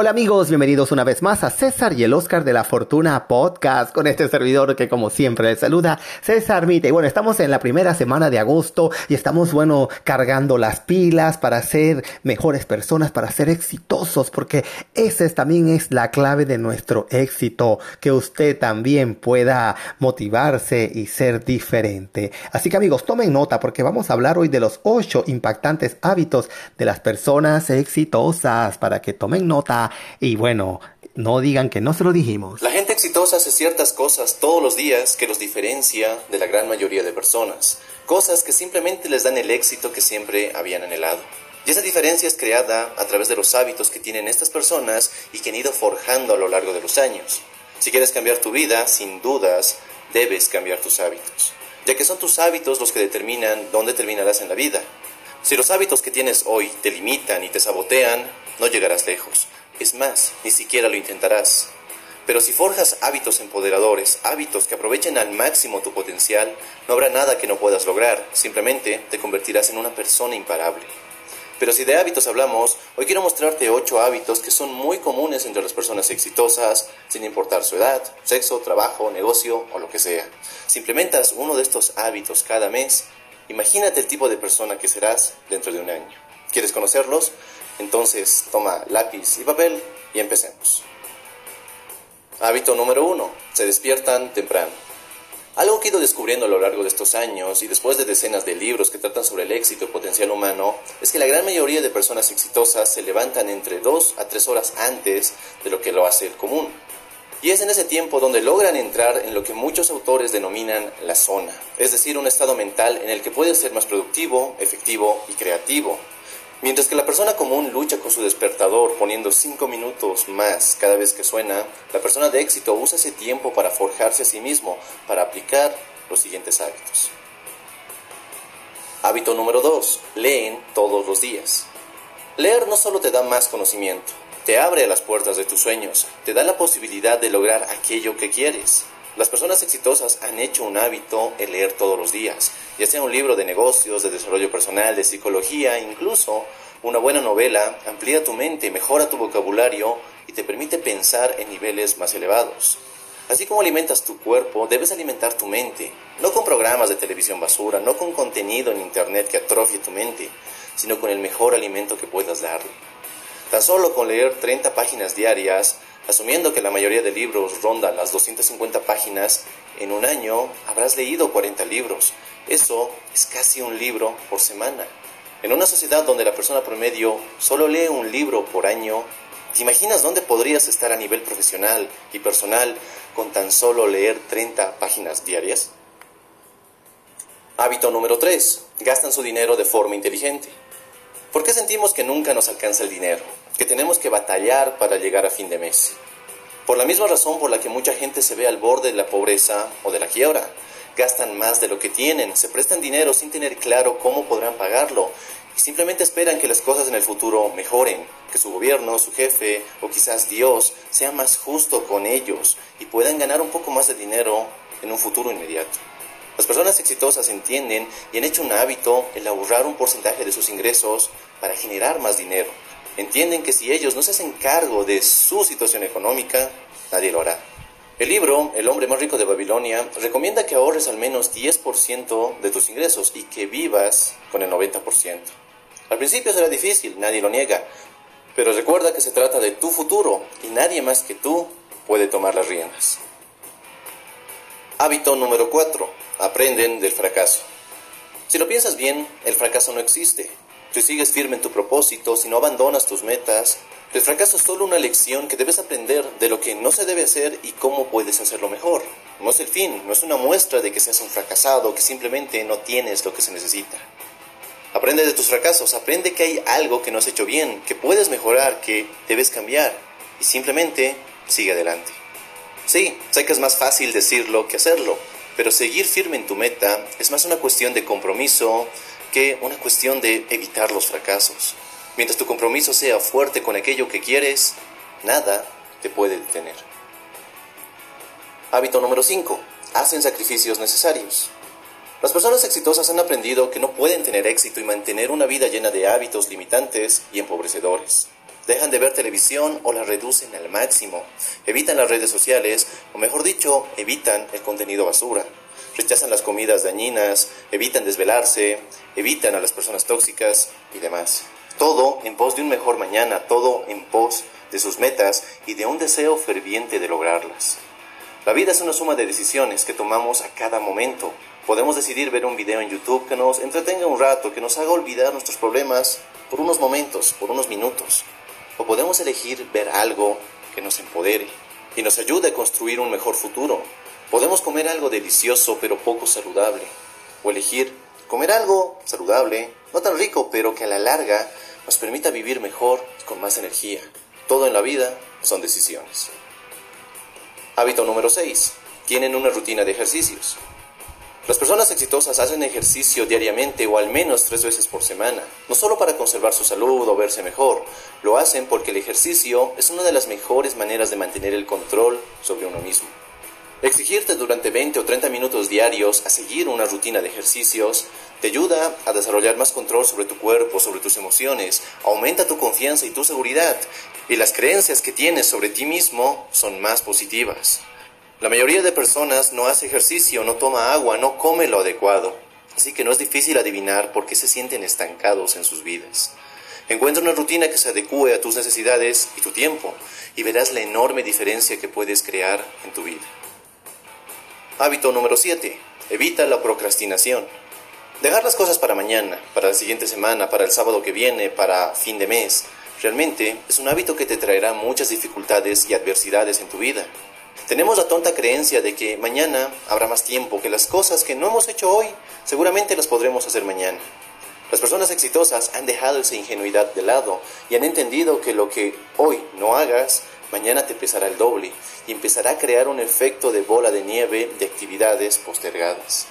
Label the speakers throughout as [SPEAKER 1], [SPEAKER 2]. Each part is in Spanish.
[SPEAKER 1] Hola amigos, bienvenidos una vez más a César y el Oscar de la Fortuna Podcast con este servidor que como siempre les saluda César Mite. Y bueno, estamos en la primera semana de agosto y estamos, bueno, cargando las pilas para ser mejores personas, para ser exitosos, porque esa también es la clave de nuestro éxito, que usted también pueda motivarse y ser diferente. Así que amigos, tomen nota porque vamos a hablar hoy de los ocho impactantes hábitos de las personas exitosas para que tomen nota y bueno, no digan que no se lo dijimos.
[SPEAKER 2] La gente exitosa hace ciertas cosas todos los días que los diferencia de la gran mayoría de personas. Cosas que simplemente les dan el éxito que siempre habían anhelado. Y esa diferencia es creada a través de los hábitos que tienen estas personas y que han ido forjando a lo largo de los años. Si quieres cambiar tu vida, sin dudas, debes cambiar tus hábitos, ya que son tus hábitos los que determinan dónde terminarás en la vida. Si los hábitos que tienes hoy te limitan y te sabotean, no llegarás lejos. Es más, ni siquiera lo intentarás. Pero si forjas hábitos empoderadores, hábitos que aprovechen al máximo tu potencial, no habrá nada que no puedas lograr, simplemente te convertirás en una persona imparable. Pero si de hábitos hablamos, hoy quiero mostrarte 8 hábitos que son muy comunes entre las personas exitosas, sin importar su edad, sexo, trabajo, negocio o lo que sea. Si implementas uno de estos hábitos cada mes, imagínate el tipo de persona que serás dentro de un año. ¿Quieres conocerlos? Entonces toma lápiz y papel y empecemos. Hábito número uno. Se despiertan temprano. Algo que he ido descubriendo a lo largo de estos años y después de decenas de libros que tratan sobre el éxito y potencial humano es que la gran mayoría de personas exitosas se levantan entre dos a tres horas antes de lo que lo hace el común. Y es en ese tiempo donde logran entrar en lo que muchos autores denominan la zona, es decir, un estado mental en el que puedes ser más productivo, efectivo y creativo, Mientras que la persona común lucha con su despertador poniendo 5 minutos más cada vez que suena, la persona de éxito usa ese tiempo para forjarse a sí mismo, para aplicar los siguientes hábitos. Hábito número 2. Leen todos los días. Leer no solo te da más conocimiento, te abre las puertas de tus sueños, te da la posibilidad de lograr aquello que quieres. Las personas exitosas han hecho un hábito el leer todos los días, ya sea un libro de negocios, de desarrollo personal, de psicología, incluso una buena novela amplía tu mente, mejora tu vocabulario y te permite pensar en niveles más elevados. Así como alimentas tu cuerpo, debes alimentar tu mente, no con programas de televisión basura, no con contenido en internet que atrofie tu mente, sino con el mejor alimento que puedas darle. Tan solo con leer 30 páginas diarias Asumiendo que la mayoría de libros rondan las 250 páginas, en un año habrás leído 40 libros. Eso es casi un libro por semana. En una sociedad donde la persona promedio solo lee un libro por año, ¿te imaginas dónde podrías estar a nivel profesional y personal con tan solo leer 30 páginas diarias? Hábito número 3. Gastan su dinero de forma inteligente. ¿Por qué sentimos que nunca nos alcanza el dinero? Que tenemos que batallar para llegar a fin de mes. Por la misma razón por la que mucha gente se ve al borde de la pobreza o de la quiebra. Gastan más de lo que tienen, se prestan dinero sin tener claro cómo podrán pagarlo y simplemente esperan que las cosas en el futuro mejoren, que su gobierno, su jefe o quizás Dios sea más justo con ellos y puedan ganar un poco más de dinero en un futuro inmediato. Las personas exitosas entienden y han hecho un hábito el ahorrar un porcentaje de sus ingresos para generar más dinero. Entienden que si ellos no se hacen cargo de su situación económica, nadie lo hará. El libro El hombre más rico de Babilonia recomienda que ahorres al menos 10% de tus ingresos y que vivas con el 90%. Al principio será difícil, nadie lo niega, pero recuerda que se trata de tu futuro y nadie más que tú puede tomar las riendas. Hábito número 4 aprenden del fracaso. Si lo piensas bien, el fracaso no existe. Si sigues firme en tu propósito, si no abandonas tus metas, el fracaso es solo una lección que debes aprender de lo que no se debe hacer y cómo puedes hacerlo mejor. No es el fin, no es una muestra de que seas un fracasado, que simplemente no tienes lo que se necesita. Aprende de tus fracasos, aprende que hay algo que no has hecho bien, que puedes mejorar, que debes cambiar y simplemente sigue adelante. Sí, sé que es más fácil decirlo que hacerlo, pero seguir firme en tu meta es más una cuestión de compromiso que una cuestión de evitar los fracasos. Mientras tu compromiso sea fuerte con aquello que quieres, nada te puede detener. Hábito número 5. Hacen sacrificios necesarios. Las personas exitosas han aprendido que no pueden tener éxito y mantener una vida llena de hábitos limitantes y empobrecedores. Dejan de ver televisión o la reducen al máximo, evitan las redes sociales, o mejor dicho, evitan el contenido basura, rechazan las comidas dañinas, evitan desvelarse, evitan a las personas tóxicas y demás. Todo en pos de un mejor mañana, todo en pos de sus metas y de un deseo ferviente de lograrlas. La vida es una suma de decisiones que tomamos a cada momento. Podemos decidir ver un video en YouTube que nos entretenga un rato, que nos haga olvidar nuestros problemas por unos momentos, por unos minutos. O podemos elegir ver algo que nos empodere y nos ayude a construir un mejor futuro. Podemos comer algo delicioso pero poco saludable. O elegir comer algo saludable, no tan rico, pero que a la larga nos permita vivir mejor con más energía. Todo en la vida son decisiones. Hábito número 6. Tienen una rutina de ejercicios. Las personas exitosas hacen ejercicio diariamente o al menos tres veces por semana, no solo para conservar su salud o verse mejor, lo hacen porque el ejercicio es una de las mejores maneras de mantener el control sobre uno mismo. Exigirte durante 20 o 30 minutos diarios a seguir una rutina de ejercicios te ayuda a desarrollar más control sobre tu cuerpo, sobre tus emociones, aumenta tu confianza y tu seguridad, y las creencias que tienes sobre ti mismo son más positivas. La mayoría de personas no hace ejercicio, no toma agua, no come lo adecuado, así que no es difícil adivinar por qué se sienten estancados en sus vidas. Encuentra una rutina que se adecue a tus necesidades y tu tiempo, y verás la enorme diferencia que puedes crear en tu vida. Hábito número 7. Evita la procrastinación. Dejar las cosas para mañana, para la siguiente semana, para el sábado que viene, para fin de mes, realmente es un hábito que te traerá muchas dificultades y adversidades en tu vida. Tenemos la tonta creencia de que mañana habrá más tiempo, que las cosas que no hemos hecho hoy seguramente las podremos hacer mañana. Las personas exitosas han dejado esa ingenuidad de lado y han entendido que lo que hoy no hagas, mañana te pesará el doble y empezará a crear un efecto de bola de nieve de actividades postergadas.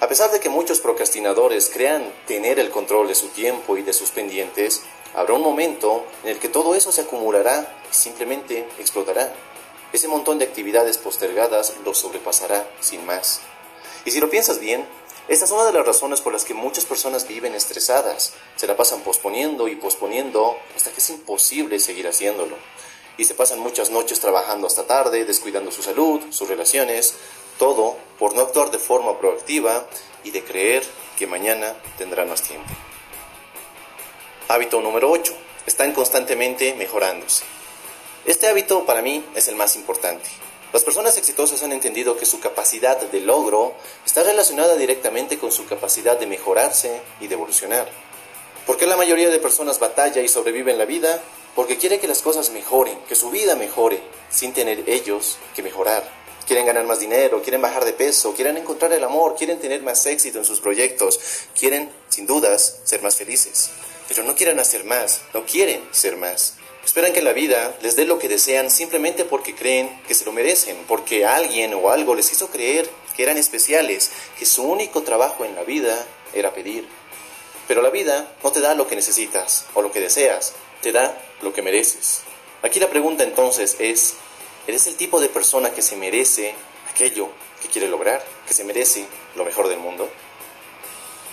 [SPEAKER 2] A pesar de que muchos procrastinadores crean tener el control de su tiempo y de sus pendientes, habrá un momento en el que todo eso se acumulará y simplemente explotará. Ese montón de actividades postergadas lo sobrepasará sin más. Y si lo piensas bien, esta es una de las razones por las que muchas personas viven estresadas. Se la pasan posponiendo y posponiendo hasta que es imposible seguir haciéndolo. Y se pasan muchas noches trabajando hasta tarde, descuidando su salud, sus relaciones, todo por no actuar de forma proactiva y de creer que mañana tendrán más tiempo. Hábito número 8. Están constantemente mejorándose. Este hábito para mí es el más importante. Las personas exitosas han entendido que su capacidad de logro está relacionada directamente con su capacidad de mejorarse y de evolucionar. ¿Por qué la mayoría de personas batalla y sobrevive en la vida? Porque quiere que las cosas mejoren, que su vida mejore, sin tener ellos que mejorar. Quieren ganar más dinero, quieren bajar de peso, quieren encontrar el amor, quieren tener más éxito en sus proyectos, quieren, sin dudas, ser más felices. Pero no quieren hacer más, no quieren ser más. Esperan que la vida les dé lo que desean simplemente porque creen que se lo merecen, porque alguien o algo les hizo creer que eran especiales, que su único trabajo en la vida era pedir. Pero la vida no te da lo que necesitas o lo que deseas, te da lo que mereces. Aquí la pregunta entonces es, ¿eres el tipo de persona que se merece aquello que quiere lograr, que se merece lo mejor del mundo?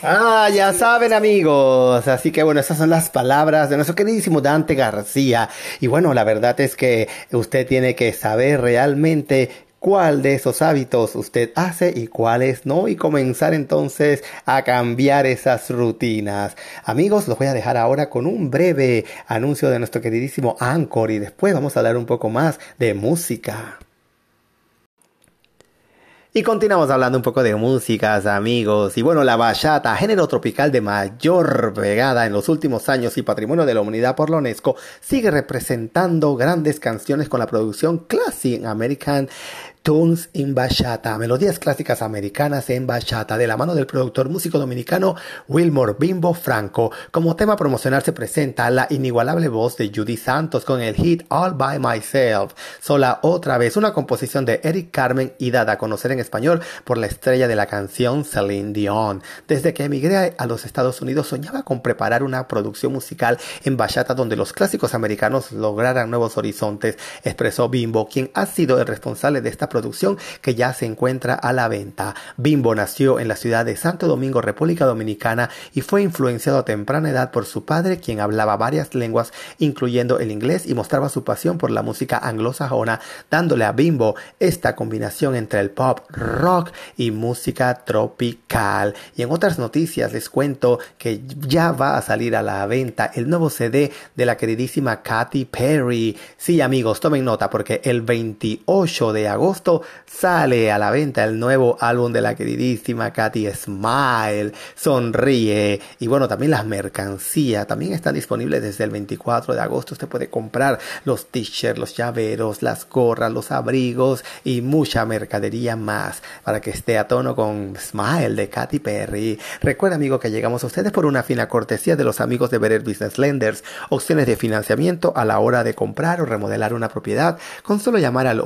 [SPEAKER 1] Ah, ya saben amigos. Así que bueno, esas son las palabras de nuestro queridísimo Dante García. Y bueno, la verdad es que usted tiene que saber realmente cuál de esos hábitos usted hace y cuáles no y comenzar entonces a cambiar esas rutinas. Amigos, los voy a dejar ahora con un breve anuncio de nuestro queridísimo Anchor y después vamos a hablar un poco más de música. Y continuamos hablando un poco de músicas, amigos. Y bueno, la bachata, género tropical de mayor pegada en los últimos años y patrimonio de la humanidad por la UNESCO, sigue representando grandes canciones con la producción Classic American Tunes in Bachata, melodías clásicas americanas en bachata, de la mano del productor músico dominicano Wilmore Bimbo Franco. Como tema promocional se presenta la inigualable voz de Judy Santos con el hit All by Myself, sola otra vez, una composición de Eric Carmen y dada a conocer en español por la estrella de la canción Celine Dion. Desde que emigré a los Estados Unidos soñaba con preparar una producción musical en bachata donde los clásicos americanos lograran nuevos horizontes, expresó Bimbo, quien ha sido el responsable de esta producción producción que ya se encuentra a la venta. Bimbo nació en la ciudad de Santo Domingo, República Dominicana, y fue influenciado a temprana edad por su padre, quien hablaba varias lenguas, incluyendo el inglés, y mostraba su pasión por la música anglosajona, dándole a Bimbo esta combinación entre el pop, rock y música tropical. Y en otras noticias les cuento que ya va a salir a la venta el nuevo CD de la queridísima Katy Perry. Sí, amigos, tomen nota porque el 28 de agosto sale a la venta el nuevo álbum de la queridísima Katy Smile. Sonríe. Y bueno, también las mercancías también están disponibles desde el 24 de agosto. Usted puede comprar los t-shirts, los llaveros, las gorras, los abrigos y mucha mercadería más para que esté a tono con Smile de Katy Perry. Recuerda, amigo, que llegamos a ustedes por una fina cortesía de los amigos de Better Business Lenders. Opciones de financiamiento a la hora de comprar o remodelar una propiedad con solo llamar al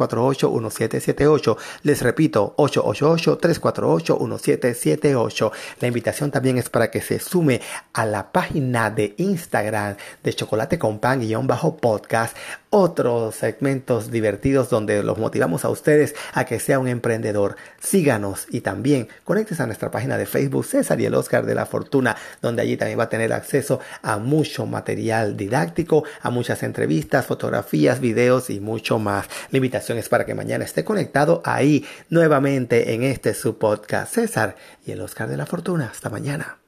[SPEAKER 1] 888-348-1778. Les repito, 888-348-1778. La invitación también es para que se sume a la página de Instagram de Chocolate con Pan-podcast otros segmentos divertidos donde los motivamos a ustedes a que sea un emprendedor. Síganos y también conéctese a nuestra página de Facebook César y el Oscar de la Fortuna, donde allí también va a tener acceso a mucho material didáctico, a muchas entrevistas, fotografías, videos y mucho más. La invitación es para que mañana esté conectado ahí nuevamente en este su podcast César y el Oscar de la Fortuna. Hasta mañana.